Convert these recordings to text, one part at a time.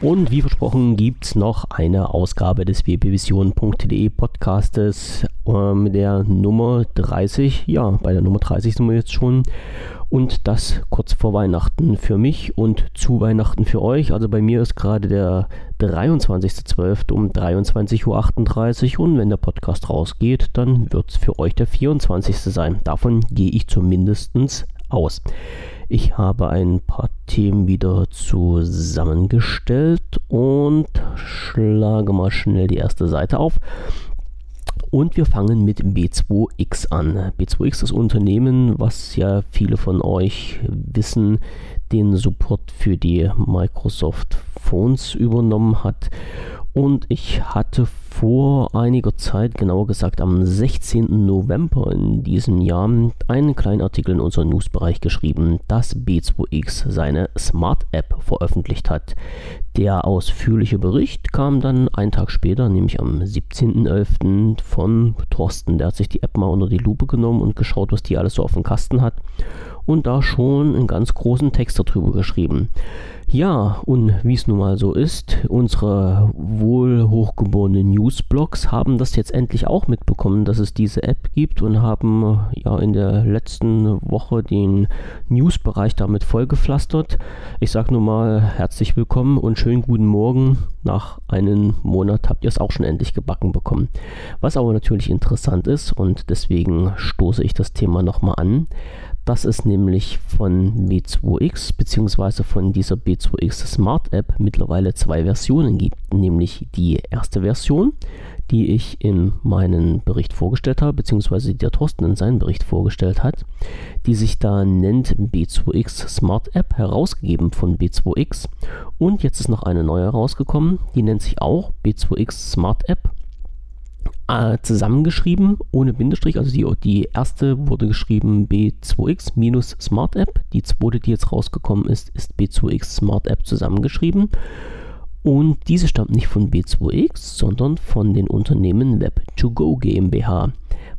Und wie versprochen gibt es noch eine Ausgabe des wpvision.de Podcastes äh, mit der Nummer 30. Ja, bei der Nummer 30 sind wir jetzt schon. Und das kurz vor Weihnachten für mich und zu Weihnachten für euch. Also bei mir ist gerade der 23.12. um 23.38 Uhr und wenn der Podcast rausgeht, dann wird es für euch der 24. sein. Davon gehe ich zumindest aus. Ich habe ein paar Themen wieder zusammengestellt und schlage mal schnell die erste Seite auf. Und wir fangen mit B2X an. B2X ist das Unternehmen, was ja viele von euch wissen, den Support für die Microsoft Phones übernommen hat. Und ich hatte vor einiger Zeit, genauer gesagt am 16. November in diesem Jahr, einen kleinen Artikel in unserem Newsbereich geschrieben, dass B2X seine Smart App veröffentlicht hat. Der ausführliche Bericht kam dann einen Tag später, nämlich am 17.11. von Thorsten. Der hat sich die App mal unter die Lupe genommen und geschaut, was die alles so auf dem Kasten hat und da schon einen ganz großen Text darüber geschrieben. Ja, und wie es nun mal so ist, unsere wohl hochgeborenen Newsblogs haben das jetzt endlich auch mitbekommen, dass es diese App gibt und haben ja in der letzten Woche den Newsbereich damit vollgepflastert. Ich sage nur mal herzlich willkommen und schönen guten Morgen. Nach einem Monat habt ihr es auch schon endlich gebacken bekommen. Was aber natürlich interessant ist und deswegen stoße ich das Thema nochmal an dass es nämlich von B2X bzw. von dieser B2X Smart App mittlerweile zwei Versionen gibt, nämlich die erste Version, die ich in meinem Bericht vorgestellt habe, beziehungsweise der Thorsten in seinem Bericht vorgestellt hat, die sich da nennt B2X Smart App, herausgegeben von B2X. Und jetzt ist noch eine neue rausgekommen, die nennt sich auch B2X Smart App äh, zusammengeschrieben, ohne Bindestrich. Also die, die erste wurde geschrieben B2X minus Smart App. Die zweite, die jetzt rausgekommen ist, ist B2X Smart App zusammengeschrieben. Und diese stammt nicht von B2X, sondern von den Unternehmen Web2Go GmbH.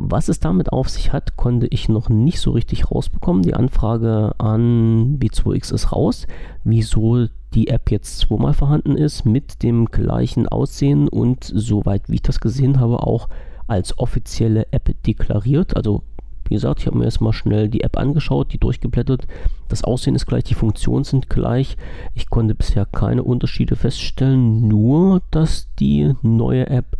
Was es damit auf sich hat, konnte ich noch nicht so richtig rausbekommen. Die Anfrage an B2X ist raus. Wieso die App jetzt zweimal vorhanden ist mit dem gleichen Aussehen und soweit wie ich das gesehen habe auch als offizielle App deklariert. Also wie gesagt, ich habe mir erstmal schnell die App angeschaut, die durchgeblättert. Das Aussehen ist gleich, die Funktionen sind gleich. Ich konnte bisher keine Unterschiede feststellen, nur dass die neue App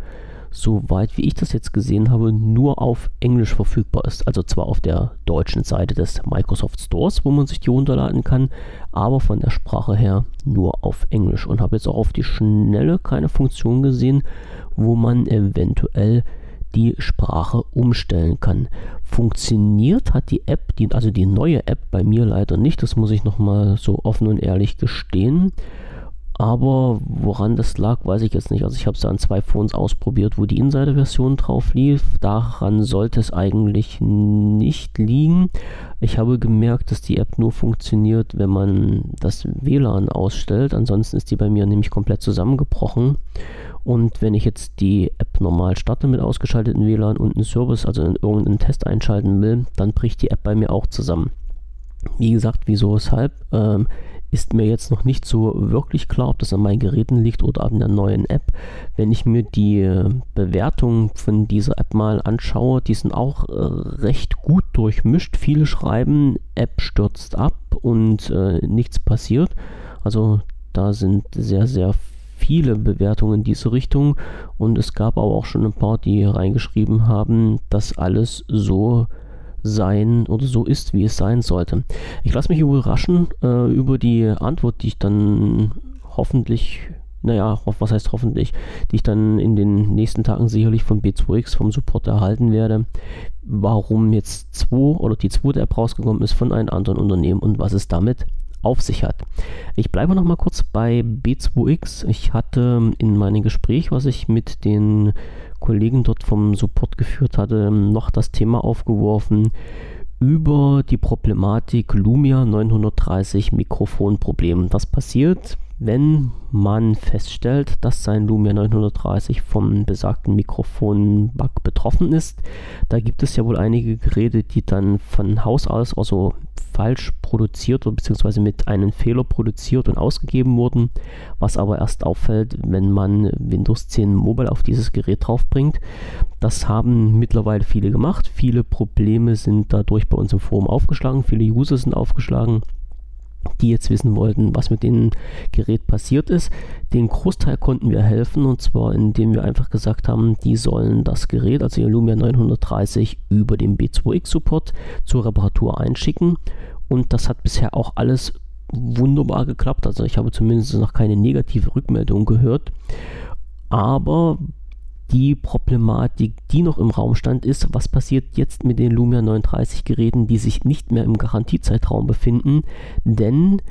soweit wie ich das jetzt gesehen habe, nur auf Englisch verfügbar ist. Also zwar auf der deutschen Seite des Microsoft Stores, wo man sich die runterladen kann, aber von der Sprache her nur auf Englisch. Und habe jetzt auch auf die Schnelle keine Funktion gesehen, wo man eventuell die Sprache umstellen kann. Funktioniert hat die App, die, also die neue App bei mir leider nicht, das muss ich nochmal so offen und ehrlich gestehen. Aber woran das lag, weiß ich jetzt nicht. Also ich habe es an zwei Phones ausprobiert, wo die Insider-Version drauf lief. Daran sollte es eigentlich nicht liegen. Ich habe gemerkt, dass die App nur funktioniert, wenn man das WLAN ausstellt. Ansonsten ist die bei mir nämlich komplett zusammengebrochen. Und wenn ich jetzt die App normal starte mit ausgeschalteten WLAN und einen Service, also in irgendeinen Test einschalten will, dann bricht die App bei mir auch zusammen. Wie gesagt, wieso, weshalb? Ähm, ist mir jetzt noch nicht so wirklich klar, ob das an meinen Geräten liegt oder an der neuen App. Wenn ich mir die äh, Bewertungen von dieser App mal anschaue, die sind auch äh, recht gut durchmischt. Viele schreiben, App stürzt ab und äh, nichts passiert. Also da sind sehr, sehr viele Bewertungen in diese Richtung und es gab aber auch schon ein paar, die reingeschrieben haben, dass alles so sein oder so ist, wie es sein sollte. Ich lasse mich überraschen äh, über die Antwort, die ich dann hoffentlich, naja, was heißt hoffentlich, die ich dann in den nächsten Tagen sicherlich von B2X vom Support erhalten werde, warum jetzt 2 oder die zweite App rausgekommen ist von einem anderen Unternehmen und was es damit auf sich hat. Ich bleibe noch mal kurz bei B2X. Ich hatte in meinem Gespräch, was ich mit den Kollegen dort vom Support geführt hatte, noch das Thema aufgeworfen über die Problematik Lumia 930 Mikrofonproblem. Das passiert, wenn man feststellt, dass sein Lumia 930 vom besagten Mikrofon-Bug betroffen ist. Da gibt es ja wohl einige Geräte, die dann von Haus aus, also falsch produziert oder beziehungsweise mit einem Fehler produziert und ausgegeben wurden, was aber erst auffällt, wenn man Windows 10 Mobile auf dieses Gerät draufbringt. Das haben mittlerweile viele gemacht. Viele Probleme sind dadurch bei uns im Forum aufgeschlagen, viele User sind aufgeschlagen die jetzt wissen wollten, was mit dem Gerät passiert ist. Den Großteil konnten wir helfen und zwar indem wir einfach gesagt haben, die sollen das Gerät, also ihr Lumia 930, über den B2X Support zur Reparatur einschicken und das hat bisher auch alles wunderbar geklappt. Also ich habe zumindest noch keine negative Rückmeldung gehört. Aber die Problematik, die noch im Raum stand, ist, was passiert jetzt mit den Lumia 930 Geräten, die sich nicht mehr im Garantiezeitraum befinden, denn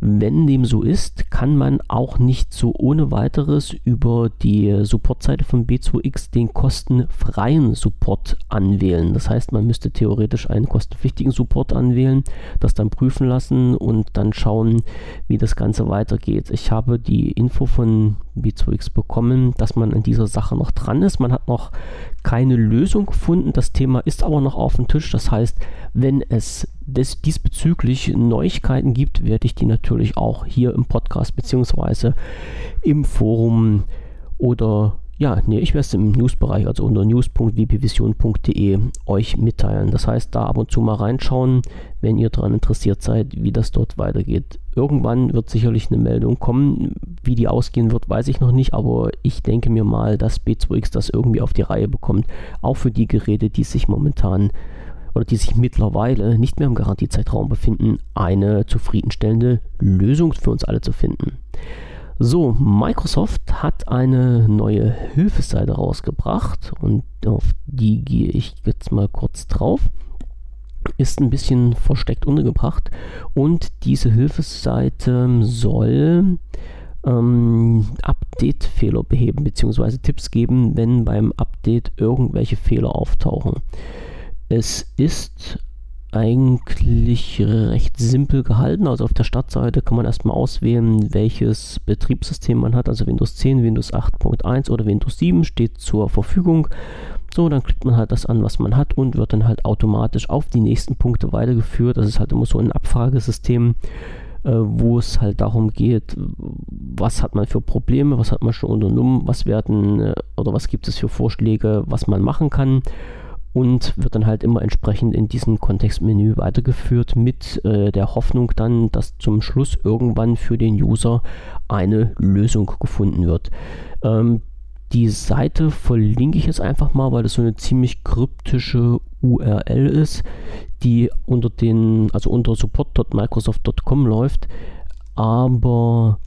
wenn dem so ist, kann man auch nicht so ohne weiteres über die Supportseite von B2X den kostenfreien Support anwählen. Das heißt, man müsste theoretisch einen kostenpflichtigen Support anwählen, das dann prüfen lassen und dann schauen, wie das Ganze weitergeht. Ich habe die Info von B2X bekommen, dass man an dieser Sache noch dran ist. Man hat noch keine Lösung gefunden. Das Thema ist aber noch auf dem Tisch. Das heißt, wenn es des, diesbezüglich Neuigkeiten gibt, werde ich die natürlich auch hier im Podcast beziehungsweise im Forum oder ja, nee, ich werde es im Newsbereich, also unter news.wpvision.de euch mitteilen. Das heißt, da ab und zu mal reinschauen, wenn ihr daran interessiert seid, wie das dort weitergeht. Irgendwann wird sicherlich eine Meldung kommen. Wie die ausgehen wird, weiß ich noch nicht, aber ich denke mir mal, dass B2X das irgendwie auf die Reihe bekommt. Auch für die Geräte, die sich momentan oder die sich mittlerweile nicht mehr im Garantiezeitraum befinden, eine zufriedenstellende Lösung für uns alle zu finden. So, Microsoft hat eine neue Hilfeseite rausgebracht und auf die gehe ich jetzt mal kurz drauf. Ist ein bisschen versteckt untergebracht und diese Hilfeseite soll ähm, Update-Fehler beheben bzw. Tipps geben, wenn beim Update irgendwelche Fehler auftauchen. Es ist eigentlich recht simpel gehalten. Also auf der Startseite kann man erstmal auswählen, welches Betriebssystem man hat. Also Windows 10, Windows 8.1 oder Windows 7 steht zur Verfügung. So, dann klickt man halt das an, was man hat und wird dann halt automatisch auf die nächsten Punkte weitergeführt. Das ist halt immer so ein Abfragesystem, äh, wo es halt darum geht, was hat man für Probleme, was hat man schon unternommen, was werden äh, oder was gibt es für Vorschläge, was man machen kann und wird dann halt immer entsprechend in diesem Kontextmenü weitergeführt mit äh, der Hoffnung dann, dass zum Schluss irgendwann für den User eine Lösung gefunden wird. Ähm, die Seite verlinke ich jetzt einfach mal, weil das so eine ziemlich kryptische URL ist, die unter den, also unter support.microsoft.com läuft. Aber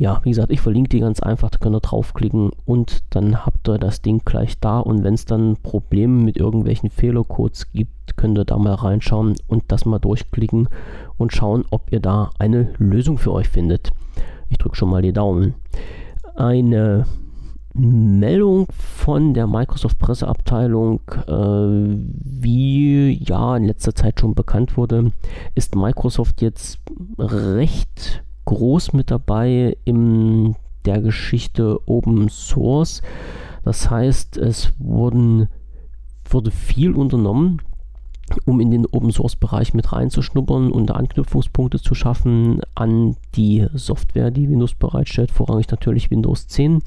ja, wie gesagt, ich verlinke die ganz einfach, da könnt ihr draufklicken und dann habt ihr das Ding gleich da und wenn es dann Probleme mit irgendwelchen Fehlercodes gibt, könnt ihr da mal reinschauen und das mal durchklicken und schauen, ob ihr da eine Lösung für euch findet. Ich drücke schon mal die Daumen. Eine Meldung von der Microsoft Presseabteilung, äh, wie ja in letzter Zeit schon bekannt wurde, ist Microsoft jetzt recht groß mit dabei in der Geschichte Open Source. Das heißt, es wurden, wurde viel unternommen, um in den Open Source Bereich mit reinzuschnuppern und Anknüpfungspunkte zu schaffen an die Software, die Windows bereitstellt, vorrangig natürlich Windows 10.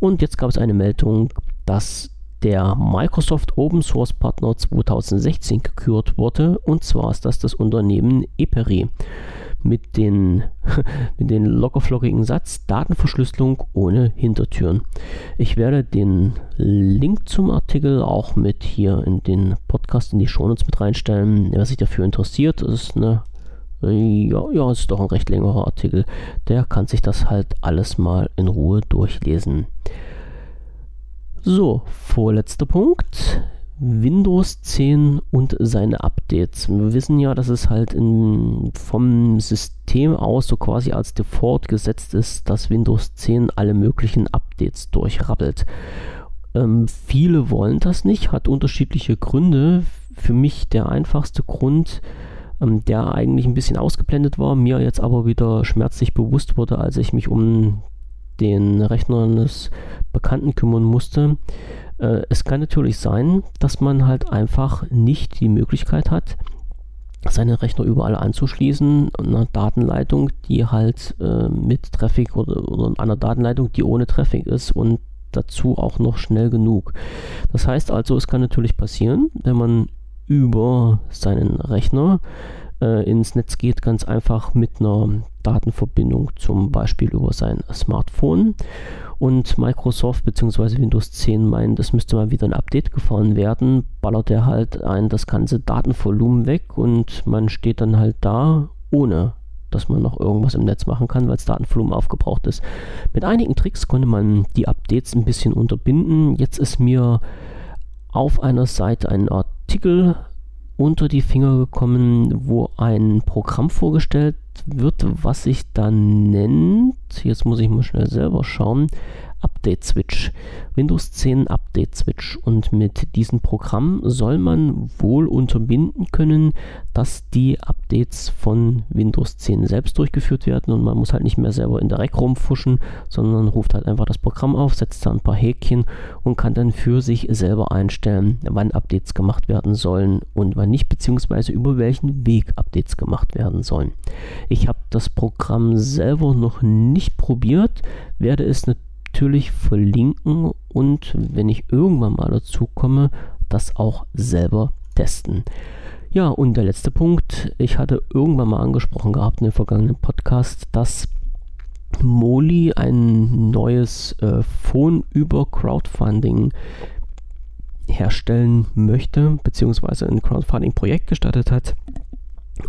Und jetzt gab es eine Meldung, dass der Microsoft Open Source Partner 2016 gekürt wurde und zwar ist das das Unternehmen Eperi mit den, mit den lockerflockigen Satz Datenverschlüsselung ohne Hintertüren. Ich werde den Link zum Artikel auch mit hier in den Podcast in die Shownotes mit reinstellen. Wer sich dafür interessiert, ist eine ja, ja, ist doch ein recht längerer Artikel. Der kann sich das halt alles mal in Ruhe durchlesen. So, vorletzter Punkt. Windows 10 und seine Updates. Wir wissen ja, dass es halt in, vom System aus so quasi als Default gesetzt ist, dass Windows 10 alle möglichen Updates durchrabbelt. Ähm, viele wollen das nicht, hat unterschiedliche Gründe. Für mich der einfachste Grund, ähm, der eigentlich ein bisschen ausgeblendet war, mir jetzt aber wieder schmerzlich bewusst wurde, als ich mich um den Rechner eines Bekannten kümmern musste äh, es kann natürlich sein, dass man halt einfach nicht die Möglichkeit hat, seine Rechner überall anzuschließen, eine Datenleitung, die halt äh, mit Traffic oder, oder einer Datenleitung, die ohne Traffic ist und dazu auch noch schnell genug. Das heißt also, es kann natürlich passieren, wenn man über seinen Rechner äh, ins Netz geht, ganz einfach mit einer Datenverbindung, zum Beispiel über sein Smartphone. Und Microsoft bzw. Windows 10 meint, es müsste mal wieder ein Update gefahren werden, ballert er halt ein das ganze Datenvolumen weg und man steht dann halt da ohne dass man noch irgendwas im Netz machen kann, weil das Datenvolumen aufgebraucht ist. Mit einigen Tricks konnte man die Updates ein bisschen unterbinden. Jetzt ist mir auf einer Seite ein Artikel unter die Finger gekommen, wo ein Programm vorgestellt wird, was sich dann nennt, jetzt muss ich mal schnell selber schauen, Update Switch. Windows 10 Update Switch. Und mit diesem Programm soll man wohl unterbinden können, dass die Updates von Windows 10 selbst durchgeführt werden und man muss halt nicht mehr selber in der Rack rumfuschen, sondern ruft halt einfach das Programm auf, setzt da ein paar Häkchen und kann dann für sich selber einstellen, wann Updates gemacht werden sollen und wann nicht, beziehungsweise über welchen Weg Updates gemacht werden sollen. Ich habe das Programm selber noch nicht probiert, werde es natürlich natürlich verlinken und wenn ich irgendwann mal dazu komme, das auch selber testen. Ja, und der letzte Punkt, ich hatte irgendwann mal angesprochen gehabt in dem vergangenen Podcast, dass Moli ein neues äh, Phone über Crowdfunding herstellen möchte, beziehungsweise ein Crowdfunding-Projekt gestartet hat,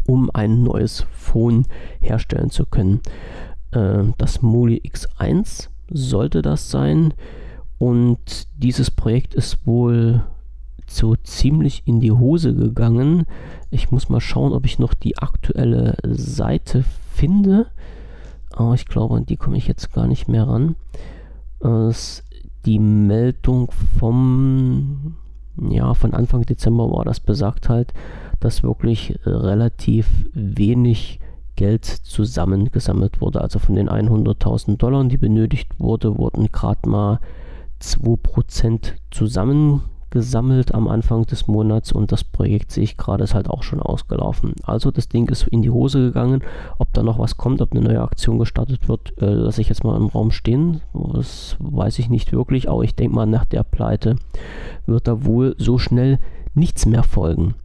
um ein neues Phone herstellen zu können. Äh, das Moli X1 sollte das sein. Und dieses Projekt ist wohl so ziemlich in die Hose gegangen. Ich muss mal schauen, ob ich noch die aktuelle Seite finde. Aber ich glaube, an die komme ich jetzt gar nicht mehr ran. Es, die Meldung vom, ja, von Anfang Dezember war das besagt halt, dass wirklich relativ wenig Geld zusammengesammelt wurde. Also von den 100.000 Dollar, die benötigt wurde, wurden gerade mal 2% zusammengesammelt am Anfang des Monats und das Projekt sehe ich gerade ist halt auch schon ausgelaufen. Also das Ding ist in die Hose gegangen. Ob da noch was kommt, ob eine neue Aktion gestartet wird, äh, lasse ich jetzt mal im Raum stehen. Das weiß ich nicht wirklich, aber ich denke mal, nach der Pleite wird da wohl so schnell nichts mehr folgen.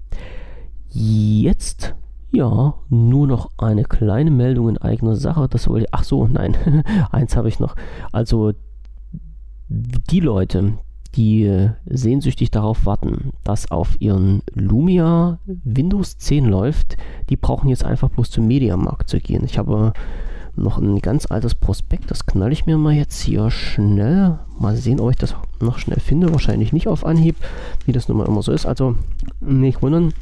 Jetzt ja, nur noch eine kleine Meldung in eigener Sache. Das wollte Ach so, nein, eins habe ich noch. Also die Leute, die sehnsüchtig darauf warten, dass auf ihren Lumia Windows 10 läuft, die brauchen jetzt einfach bloß zum Mediamarkt zu gehen. Ich habe noch ein ganz altes Prospekt, das knall ich mir mal jetzt hier schnell. Mal sehen, ob ich das noch schnell finde. Wahrscheinlich nicht auf Anhieb, wie das nun mal immer so ist. Also nicht wundern,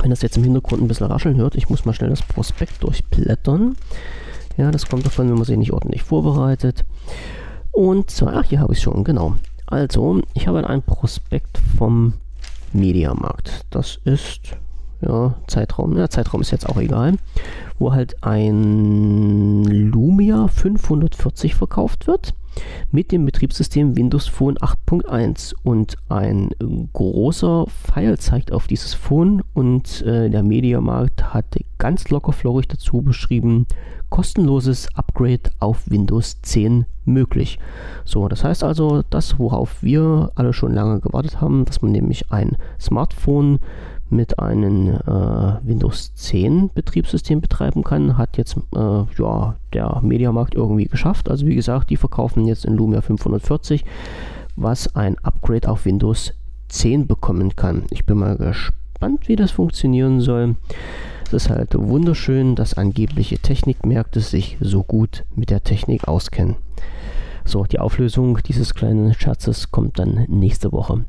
wenn das jetzt im Hintergrund ein bisschen rascheln hört, ich muss mal schnell das Prospekt durchblättern. Ja, das kommt davon, wenn man sich nicht ordentlich vorbereitet. Und zwar, ach, hier habe ich es schon, genau. Also, ich habe ein Prospekt vom Mediamarkt. Das ist, ja, Zeitraum, ja, Zeitraum ist jetzt auch egal, wo halt ein Lumia 540 verkauft wird mit dem Betriebssystem Windows Phone 8.1 und ein großer Pfeil zeigt auf dieses Phone und äh, der Mediamarkt hat ganz locker florig dazu beschrieben, kostenloses Upgrade auf Windows 10 möglich. So, das heißt also, das worauf wir alle schon lange gewartet haben, dass man nämlich ein Smartphone mit einem äh, Windows 10 Betriebssystem betreiben kann, hat jetzt äh, ja, der Mediamarkt irgendwie geschafft. Also wie gesagt, die verkaufen jetzt in Lumia 540, was ein Upgrade auf Windows 10 bekommen kann. Ich bin mal gespannt, wie das funktionieren soll. Es ist halt wunderschön, dass angebliche Technikmärkte sich so gut mit der Technik auskennen. So, die Auflösung dieses kleinen Scherzes kommt dann nächste Woche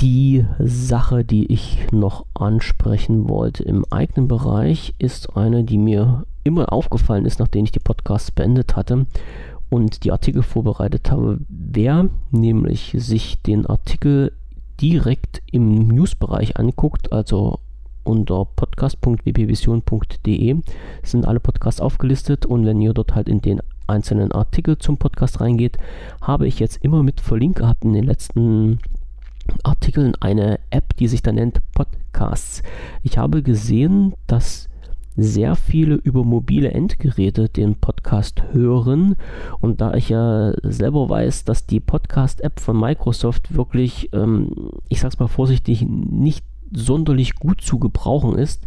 die Sache, die ich noch ansprechen wollte im eigenen Bereich, ist eine, die mir immer aufgefallen ist, nachdem ich die Podcasts beendet hatte und die Artikel vorbereitet habe. Wer nämlich sich den Artikel direkt im Newsbereich anguckt, also unter podcast.wpvision.de sind alle Podcasts aufgelistet und wenn ihr dort halt in den einzelnen Artikel zum Podcast reingeht, habe ich jetzt immer mit verlinkt gehabt in den letzten Artikeln eine App, die sich da nennt Podcasts. Ich habe gesehen, dass sehr viele über mobile Endgeräte den Podcast hören. Und da ich ja selber weiß, dass die Podcast-App von Microsoft wirklich, ähm, ich sag's mal vorsichtig, nicht sonderlich gut zu gebrauchen ist,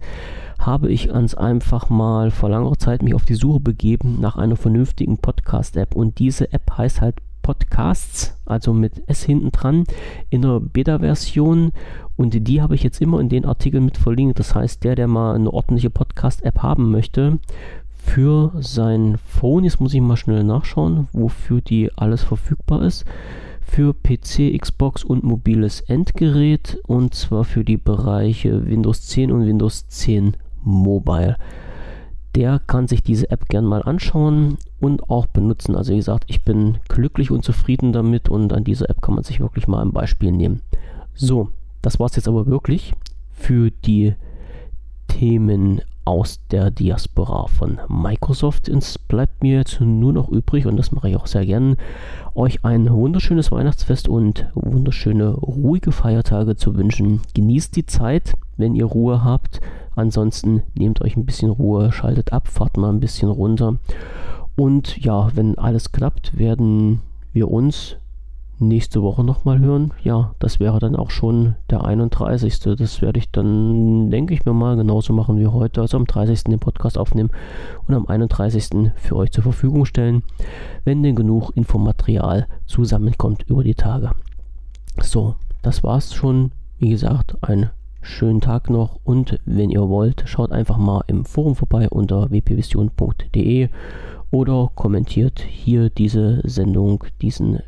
habe ich ans einfach mal vor langer Zeit mich auf die Suche begeben nach einer vernünftigen Podcast-App. Und diese App heißt halt Podcasts, also mit S hinten dran, in der Beta-Version. Und die habe ich jetzt immer in den Artikeln mit verlinkt. Das heißt, der, der mal eine ordentliche Podcast-App haben möchte, für sein Phone, jetzt muss ich mal schnell nachschauen, wofür die alles verfügbar ist. Für PC, Xbox und mobiles Endgerät und zwar für die Bereiche Windows 10 und Windows 10 Mobile der kann sich diese App gern mal anschauen und auch benutzen. Also wie gesagt, ich bin glücklich und zufrieden damit und an dieser App kann man sich wirklich mal ein Beispiel nehmen. So, das war es jetzt aber wirklich für die Themen aus der Diaspora von Microsoft. Es bleibt mir jetzt nur noch übrig, und das mache ich auch sehr gern, euch ein wunderschönes Weihnachtsfest und wunderschöne ruhige Feiertage zu wünschen. Genießt die Zeit, wenn ihr Ruhe habt. Ansonsten nehmt euch ein bisschen Ruhe, schaltet ab, fahrt mal ein bisschen runter. Und ja, wenn alles klappt, werden wir uns nächste Woche nochmal hören. Ja, das wäre dann auch schon der 31. Das werde ich dann, denke ich mir mal, genauso machen wie heute. Also am 30. den Podcast aufnehmen und am 31. für euch zur Verfügung stellen, wenn denn genug Infomaterial zusammenkommt über die Tage. So, das war's schon. Wie gesagt, ein schönen Tag noch und wenn ihr wollt, schaut einfach mal im Forum vorbei unter wpvision.de oder kommentiert hier diese Sendung, diesen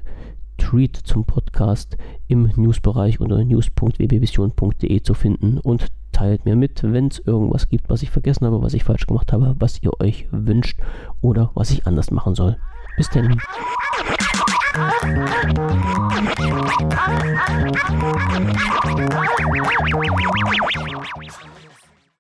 Tweet zum Podcast im Newsbereich unter news.wbvision.de zu finden und teilt mir mit, wenn es irgendwas gibt, was ich vergessen habe, was ich falsch gemacht habe, was ihr euch wünscht oder was ich anders machen soll. Bis dann. you